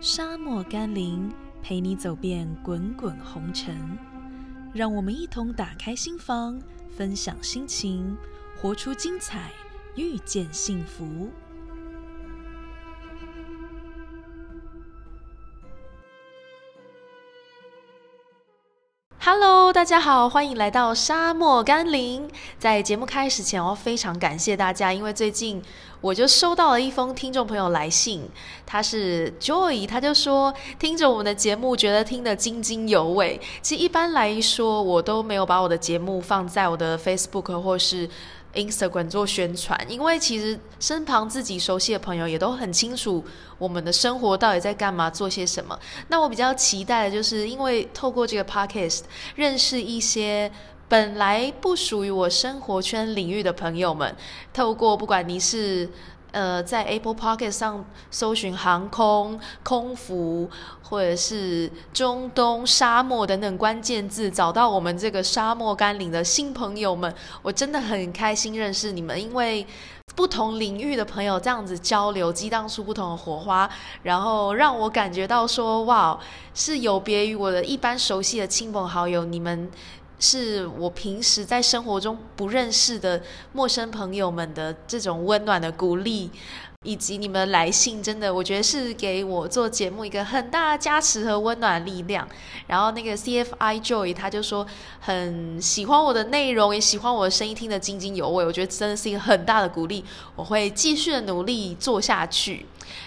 沙漠甘霖，陪你走遍滚滚红尘。让我们一同打开心房，分享心情，活出精彩，遇见幸福。Hello，大家好，欢迎来到沙漠甘霖。在节目开始前，我要非常感谢大家，因为最近我就收到了一封听众朋友来信，他是 Joy，他就说听着我们的节目，觉得听得津津有味。其实一般来说，我都没有把我的节目放在我的 Facebook 或是。Instagram 做宣传，因为其实身旁自己熟悉的朋友也都很清楚我们的生活到底在干嘛，做些什么。那我比较期待的就是，因为透过这个 Podcast 认识一些本来不属于我生活圈领域的朋友们，透过不管你是。呃，在 Apple Pocket 上搜寻航空、空服，或者是中东沙漠等等关键字，找到我们这个沙漠甘霖的新朋友们，我真的很开心认识你们，因为不同领域的朋友这样子交流，激荡出不同的火花，然后让我感觉到说，哇，是有别于我的一般熟悉的亲朋好友，你们。是我平时在生活中不认识的陌生朋友们的这种温暖的鼓励，以及你们来信，真的我觉得是给我做节目一个很大的加持和温暖力量。然后那个 CFI Joy 他就说很喜欢我的内容，也喜欢我的声音，听得津津有味。我觉得真的是一个很大的鼓励，我会继续的努力做下去。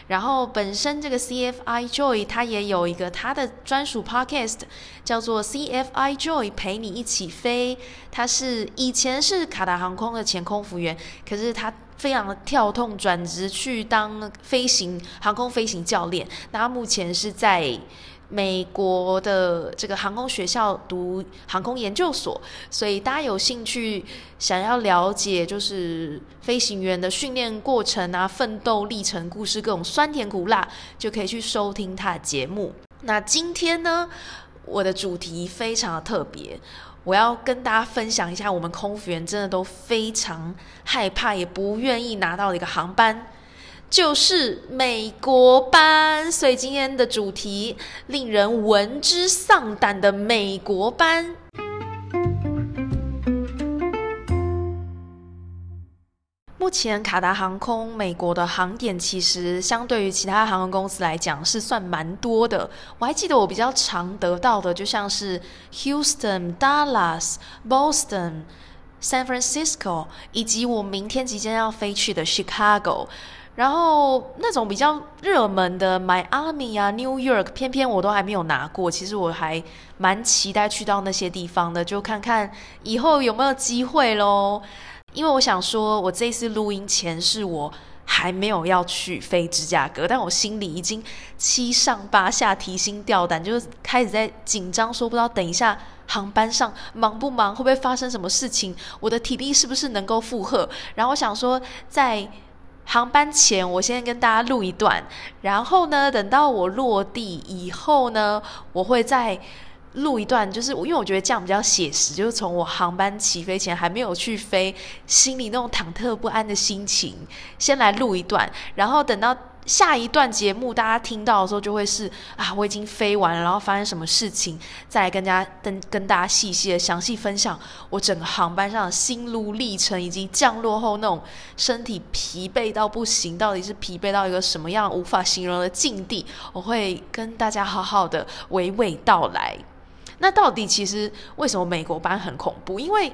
然后本身这个 CFI Joy 它也有一个它的专属 podcast，叫做 CFI Joy 陪你一起飞。他是以前是卡达航空的前空服员，可是他非常跳痛转职去当飞行航空飞行教练。那他目前是在。美国的这个航空学校读航空研究所，所以大家有兴趣想要了解就是飞行员的训练过程啊、奋斗历程故事各种酸甜苦辣，就可以去收听他的节目。那今天呢，我的主题非常的特别，我要跟大家分享一下，我们空服员真的都非常害怕，也不愿意拿到的一个航班。就是美国班，所以今天的主题令人闻之丧胆的美国班。目前卡达航空美国的航点其实相对于其他航空公司来讲是算蛮多的。我还记得我比较常得到的，就像是 Houston、Dallas、Boston、San Francisco，以及我明天即将要飞去的 Chicago。然后那种比较热门的 Miami 啊、New York，偏偏我都还没有拿过。其实我还蛮期待去到那些地方的，就看看以后有没有机会喽。因为我想说，我这次录音前是我还没有要去飞芝加哥，但我心里已经七上八下、提心吊胆，就是开始在紧张，说不知道等一下航班上忙不忙，会不会发生什么事情，我的体力是不是能够负荷。然后我想说，在航班前，我先跟大家录一段，然后呢，等到我落地以后呢，我会再录一段，就是因为我觉得这样比较写实，就是从我航班起飞前还没有去飞，心里那种忐忑不安的心情，先来录一段，然后等到。下一段节目，大家听到的时候就会是啊，我已经飞完了，然后发生什么事情，再来跟大家跟跟大家细细的详细分享我整个航班上的心路历程，以及降落后那种身体疲惫到不行，到底是疲惫到一个什么样无法形容的境地，我会跟大家好好的娓娓道来。那到底其实为什么美国班很恐怖？因为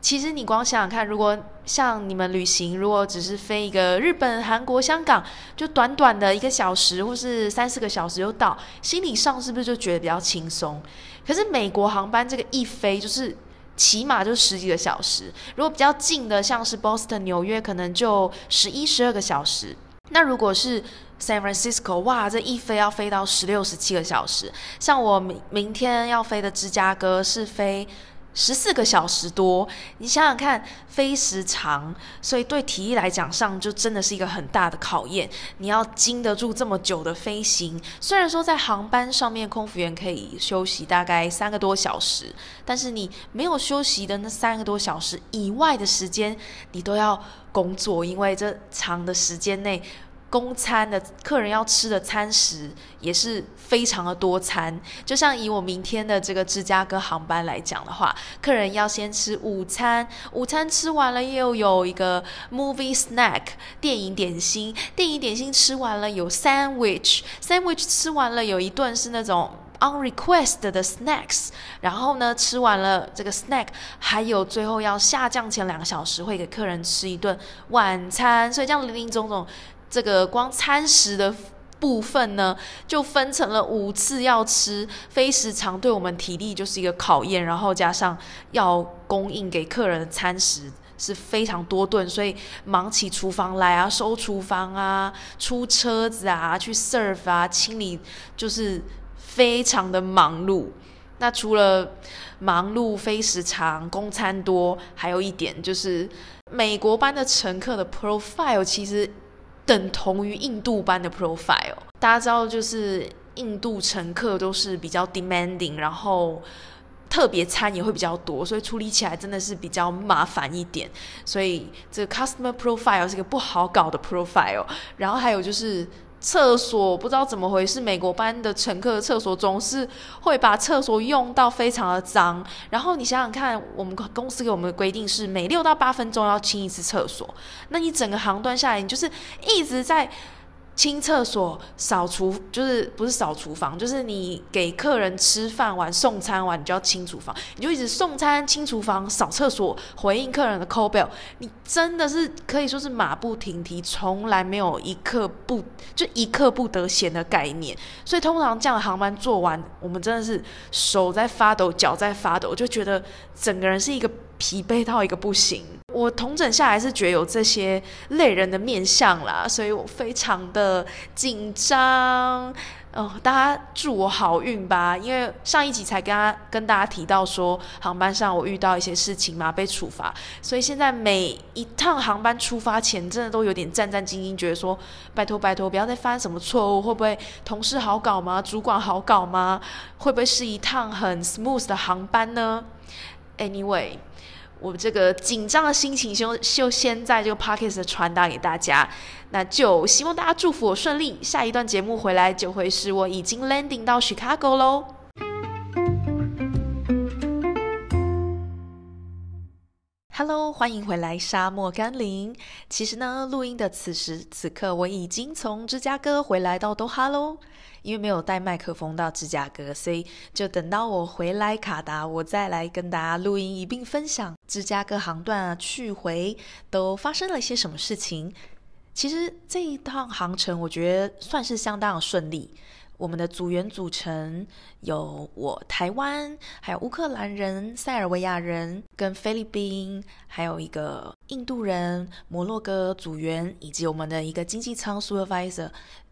其实你光想想看，如果像你们旅行，如果只是飞一个日本、韩国、香港，就短短的一个小时或是三四个小时就到，心理上是不是就觉得比较轻松？可是美国航班这个一飞就是起码就十几个小时，如果比较近的，像是 Boston、纽约，可能就十一、十二个小时。那如果是 San Francisco，哇，这一飞要飞到十六、十七个小时。像我明明天要飞的芝加哥是飞。十四个小时多，你想想看，飞时长，所以对体力来讲上就真的是一个很大的考验。你要经得住这么久的飞行，虽然说在航班上面空服员可以休息大概三个多小时，但是你没有休息的那三个多小时以外的时间，你都要工作，因为这长的时间内公餐的客人要吃的餐食也是非常的多餐，就像以我明天的这个芝加哥航班来讲的话，客人要先吃午餐，午餐吃完了又有一个 movie snack 电影点心，电影点心吃完了有 sandwich，sandwich 吃完了有一顿是那种 on request 的 snacks，然后呢吃完了这个 snack，还有最后要下降前两个小时会给客人吃一顿晚餐，所以这样林林总总。这个光餐食的部分呢，就分成了五次要吃，非时常对我们体力就是一个考验。然后加上要供应给客人的餐食是非常多顿，所以忙起厨房来啊，收厨房啊，出车子啊，去 serve 啊，清理，就是非常的忙碌。那除了忙碌、非时常、供餐多，还有一点就是美国班的乘客的 profile 其实。等同于印度班的 profile，大家知道，就是印度乘客都是比较 demanding，然后特别餐也会比较多，所以处理起来真的是比较麻烦一点。所以这个 customer profile 是个不好搞的 profile。然后还有就是。厕所不知道怎么回事，美国班的乘客厕所总是会把厕所用到非常的脏。然后你想想看，我们公司给我们的规定是每六到八分钟要清一次厕所，那你整个航段下来，你就是一直在。清厕所、扫厨，就是不是扫厨房，就是你给客人吃饭完、送餐完，你就要清厨房，你就一直送餐、清厨房、扫厕所，回应客人的 call bell，你真的是可以说是马不停蹄，从来没有一刻不就一刻不得闲的概念。所以通常这样的航班做完，我们真的是手在发抖、脚在发抖，就觉得整个人是一个疲惫到一个不行。我同整下来是觉得有这些累人的面相啦，所以我非常的紧张。哦，大家祝我好运吧！因为上一集才跟他跟大家提到说，航班上我遇到一些事情嘛，被处罚，所以现在每一趟航班出发前，真的都有点战战兢兢，觉得说，拜托拜托，不要再犯什么错误，会不会同事好搞吗？主管好搞吗？会不会是一趟很 smooth 的航班呢？Anyway。我这个紧张的心情就就先在这个 podcast 传达给大家，那就希望大家祝福我顺利。下一段节目回来就会是我已经 landing 到 Chicago 喽。Hello，欢迎回来沙漠甘霖。其实呢，录音的此时此刻，我已经从芝加哥回来到多哈喽。因为没有带麦克风到芝加哥，所以就等到我回来卡达，我再来跟大家录音一并分享芝加哥航段啊去回都发生了一些什么事情。其实这一趟航程我觉得算是相当的顺利。我们的组员组成有我台湾，还有乌克兰人、塞尔维亚人跟菲律宾，还有一个印度人、摩洛哥组员，以及我们的一个经济舱 supervisor。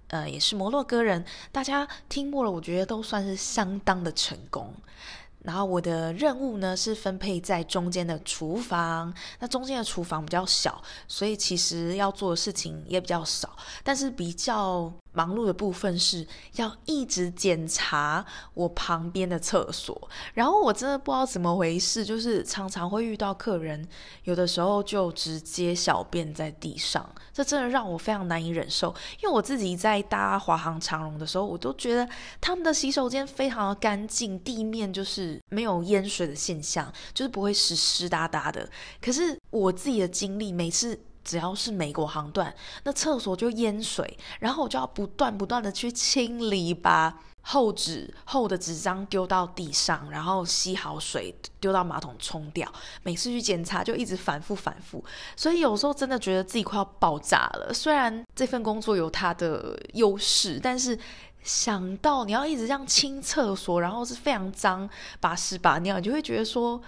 呃，也是摩洛哥人，大家听过了，我觉得都算是相当的成功。然后我的任务呢是分配在中间的厨房，那中间的厨房比较小，所以其实要做的事情也比较少，但是比较。忙碌的部分是要一直检查我旁边的厕所，然后我真的不知道怎么回事，就是常常会遇到客人，有的时候就直接小便在地上，这真的让我非常难以忍受。因为我自己在搭华航长荣的时候，我都觉得他们的洗手间非常的干净，地面就是没有淹水的现象，就是不会湿湿哒哒的。可是我自己的经历，每次。只要是美国航段，那厕所就淹水，然后我就要不断不断的去清理，把厚纸厚的纸张丢到地上，然后吸好水丢到马桶冲掉。每次去检查就一直反复反复，所以有时候真的觉得自己快要爆炸了。虽然这份工作有它的优势，但是想到你要一直这样清厕所，然后是非常脏，把屎把尿，你就会觉得说。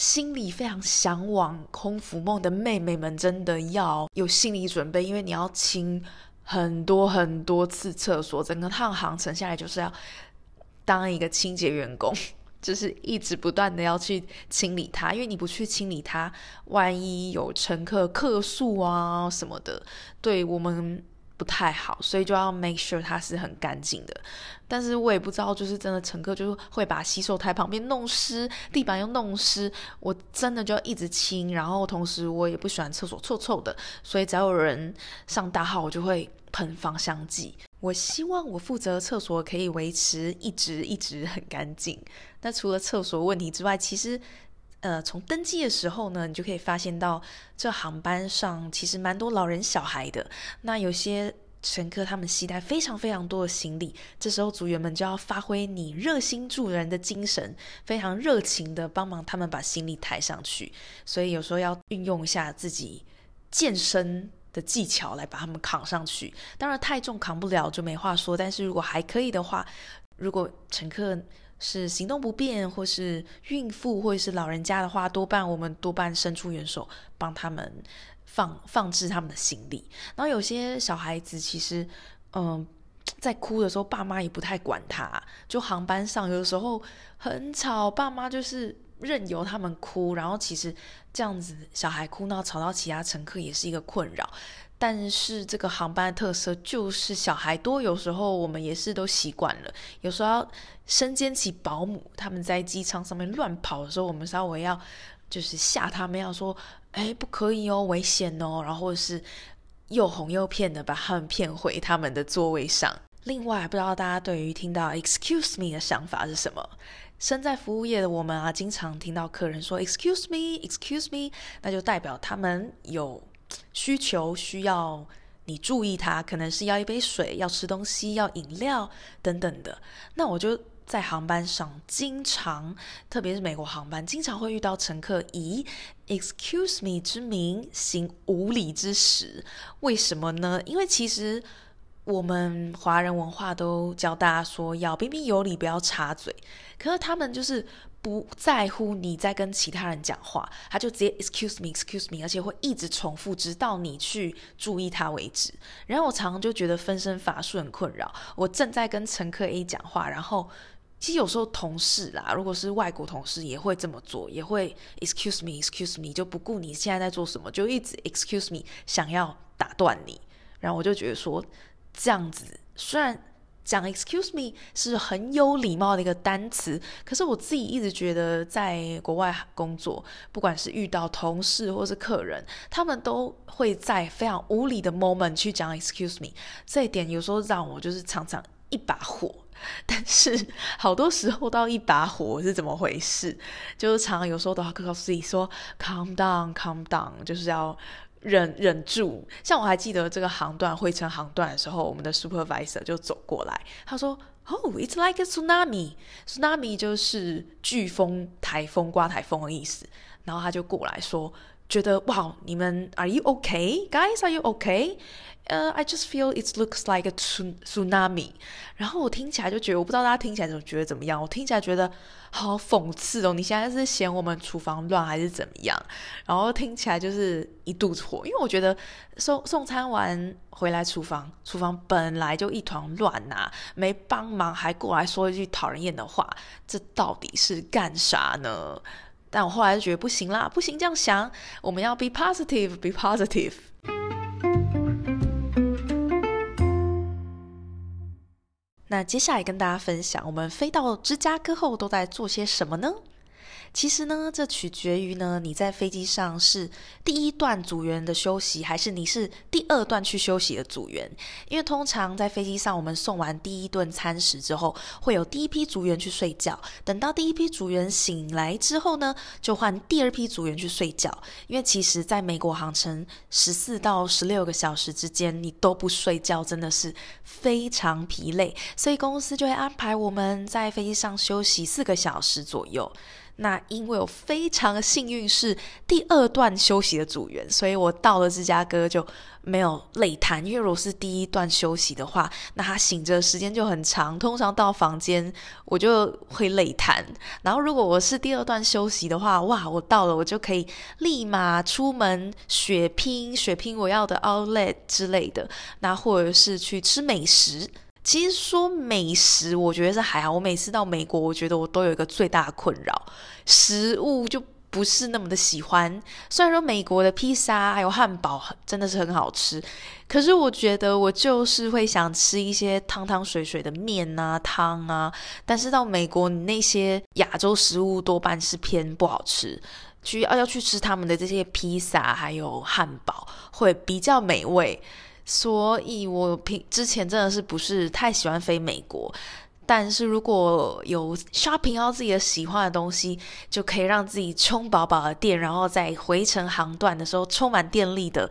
心里非常向往空腹梦的妹妹们，真的要有心理准备，因为你要清很多很多次厕所，整个趟航程下来就是要当一个清洁员工，就是一直不断的要去清理它，因为你不去清理它，万一有乘客客诉啊什么的，对我们不太好，所以就要 make sure 它是很干净的。但是我也不知道，就是真的乘客就是会把洗手台旁边弄湿，地板又弄湿，我真的就要一直清。然后同时我也不喜欢厕所臭臭的，所以只要有人上大号，我就会喷芳香剂。我希望我负责厕所可以维持一直一直很干净。那除了厕所问题之外，其实。呃，从登机的时候呢，你就可以发现到这航班上其实蛮多老人小孩的。那有些乘客他们携带非常非常多的行李，这时候组员们就要发挥你热心助人的精神，非常热情的帮忙他们把行李抬上去。所以有时候要运用一下自己健身的技巧来把他们扛上去。当然太重扛不了就没话说，但是如果还可以的话，如果乘客。是行动不便，或是孕妇，或是老人家的话，多半我们多半伸出援手帮他们放放置他们的行李。然后有些小孩子其实，嗯，在哭的时候，爸妈也不太管他。就航班上有的时候很吵，爸妈就是任由他们哭。然后其实这样子小孩哭闹吵到其他乘客也是一个困扰。但是这个航班的特色就是小孩多，有时候我们也是都习惯了。有时候要身兼起保姆，他们在机舱上面乱跑的时候，我们稍微要就是吓他们，要说：“哎，不可以哦，危险哦。”然后是又哄又骗的把他们骗回他们的座位上。另外，不知道大家对于听到 “excuse me” 的想法是什么？身在服务业的我们啊，经常听到客人说 “excuse me”，“excuse me”，那就代表他们有。需求需要你注意，他可能是要一杯水，要吃东西，要饮料等等的。那我就在航班上经常，特别是美国航班，经常会遇到乘客以 “excuse me” 之名行无礼之实。为什么呢？因为其实我们华人文化都教大家说要彬彬有礼，不要插嘴。可是他们就是。不在乎你在跟其他人讲话，他就直接 excuse me，excuse me，而且会一直重复，直到你去注意他为止。然后我常常就觉得分身乏术很困扰。我正在跟乘客 A 讲话，然后其实有时候同事啦，如果是外国同事也会这么做，也会 excuse me，excuse me，就不顾你现在在做什么，就一直 excuse me，想要打断你。然后我就觉得说这样子虽然。讲 excuse me 是很有礼貌的一个单词，可是我自己一直觉得，在国外工作，不管是遇到同事或是客人，他们都会在非常无理的 moment 去讲 excuse me，这一点有时候让我就是常常一把火。但是好多时候到一把火是怎么回事？就是常常有时候都要告诉自己说 calm down，calm down，就是要。忍忍住，像我还记得这个航段汇成航段的时候，我们的 supervisor 就走过来，他说：“Oh, it's like a tsunami. Tsunami 就是飓风、台风、刮台风的意思。”然后他就过来说。觉得哇，你们 Are you okay, guys? Are you okay? 呃，I just feel it looks like a tsunami。然后我听起来就觉得，我不知道大家听起来怎觉得怎么样？我听起来觉得好讽刺哦！你现在是嫌我们厨房乱还是怎么样？然后听起来就是一肚子火，因为我觉得送送餐完回来，厨房厨房本来就一团乱呐，没帮忙还过来说一句讨人厌的话，这到底是干啥呢？但我后来就觉得不行啦，不行这样想，我们要 be positive，be positive。那接下来跟大家分享，我们飞到芝加哥后都在做些什么呢？其实呢，这取决于呢，你在飞机上是第一段组员的休息，还是你是第二段去休息的组员。因为通常在飞机上，我们送完第一顿餐食之后，会有第一批组员去睡觉。等到第一批组员醒来之后呢，就换第二批组员去睡觉。因为其实在美国航程十四到十六个小时之间，你都不睡觉，真的是非常疲累。所以公司就会安排我们在飞机上休息四个小时左右。那因为我非常幸运是第二段休息的组员，所以我到了芝加哥就没有累瘫。因为如果是第一段休息的话，那他醒着时间就很长，通常到房间我就会累瘫。然后如果我是第二段休息的话，哇，我到了我就可以立马出门血拼血拼我要的 outlet 之类的，那或者是去吃美食。其实说美食，我觉得是还好。我每次到美国，我觉得我都有一个最大的困扰，食物就不是那么的喜欢。虽然说美国的披萨还有汉堡真的是很好吃，可是我觉得我就是会想吃一些汤汤水水的面啊汤啊。但是到美国，你那些亚洲食物多半是偏不好吃，去要要去吃他们的这些披萨还有汉堡会比较美味。所以我平之前真的是不是太喜欢飞美国。但是如果有 shopping 到自己的喜欢的东西，就可以让自己充饱饱的电，然后在回程航段的时候充满电力的，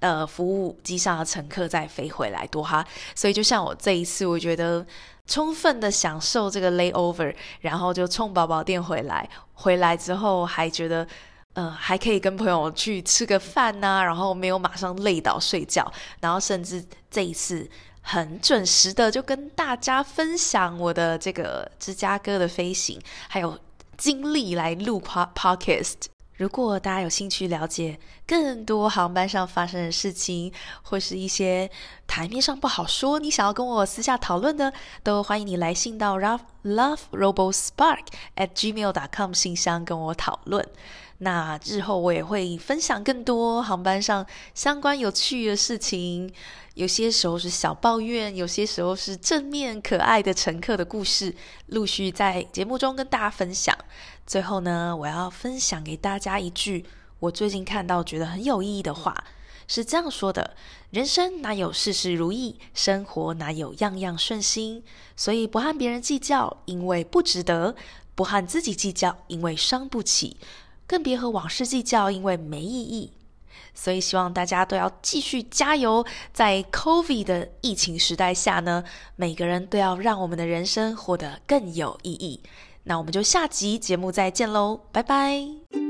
呃，服务机上的乘客再飞回来多哈。所以就像我这一次，我觉得充分的享受这个 layover，然后就充饱饱电回来，回来之后还觉得，呃，还可以跟朋友去吃个饭呐，然后没有马上累倒睡觉，然后甚至这一次。很准时的就跟大家分享我的这个芝加哥的飞行，还有经历来录 podcast。如果大家有兴趣了解更多航班上发生的事情，或是一些台面上不好说，你想要跟我私下讨论的，都欢迎你来信到 love love robo spark at gmail dot com 信箱跟我讨论。那日后我也会分享更多航班上相关有趣的事情。有些时候是小抱怨，有些时候是正面可爱的乘客的故事，陆续在节目中跟大家分享。最后呢，我要分享给大家一句我最近看到觉得很有意义的话，是这样说的：人生哪有事事如意，生活哪有样样顺心？所以不和别人计较，因为不值得；不和自己计较，因为伤不起；更别和往事计较，因为没意义。所以希望大家都要继续加油，在 COVID 的疫情时代下呢，每个人都要让我们的人生活得更有意义。那我们就下集节目再见喽，拜拜。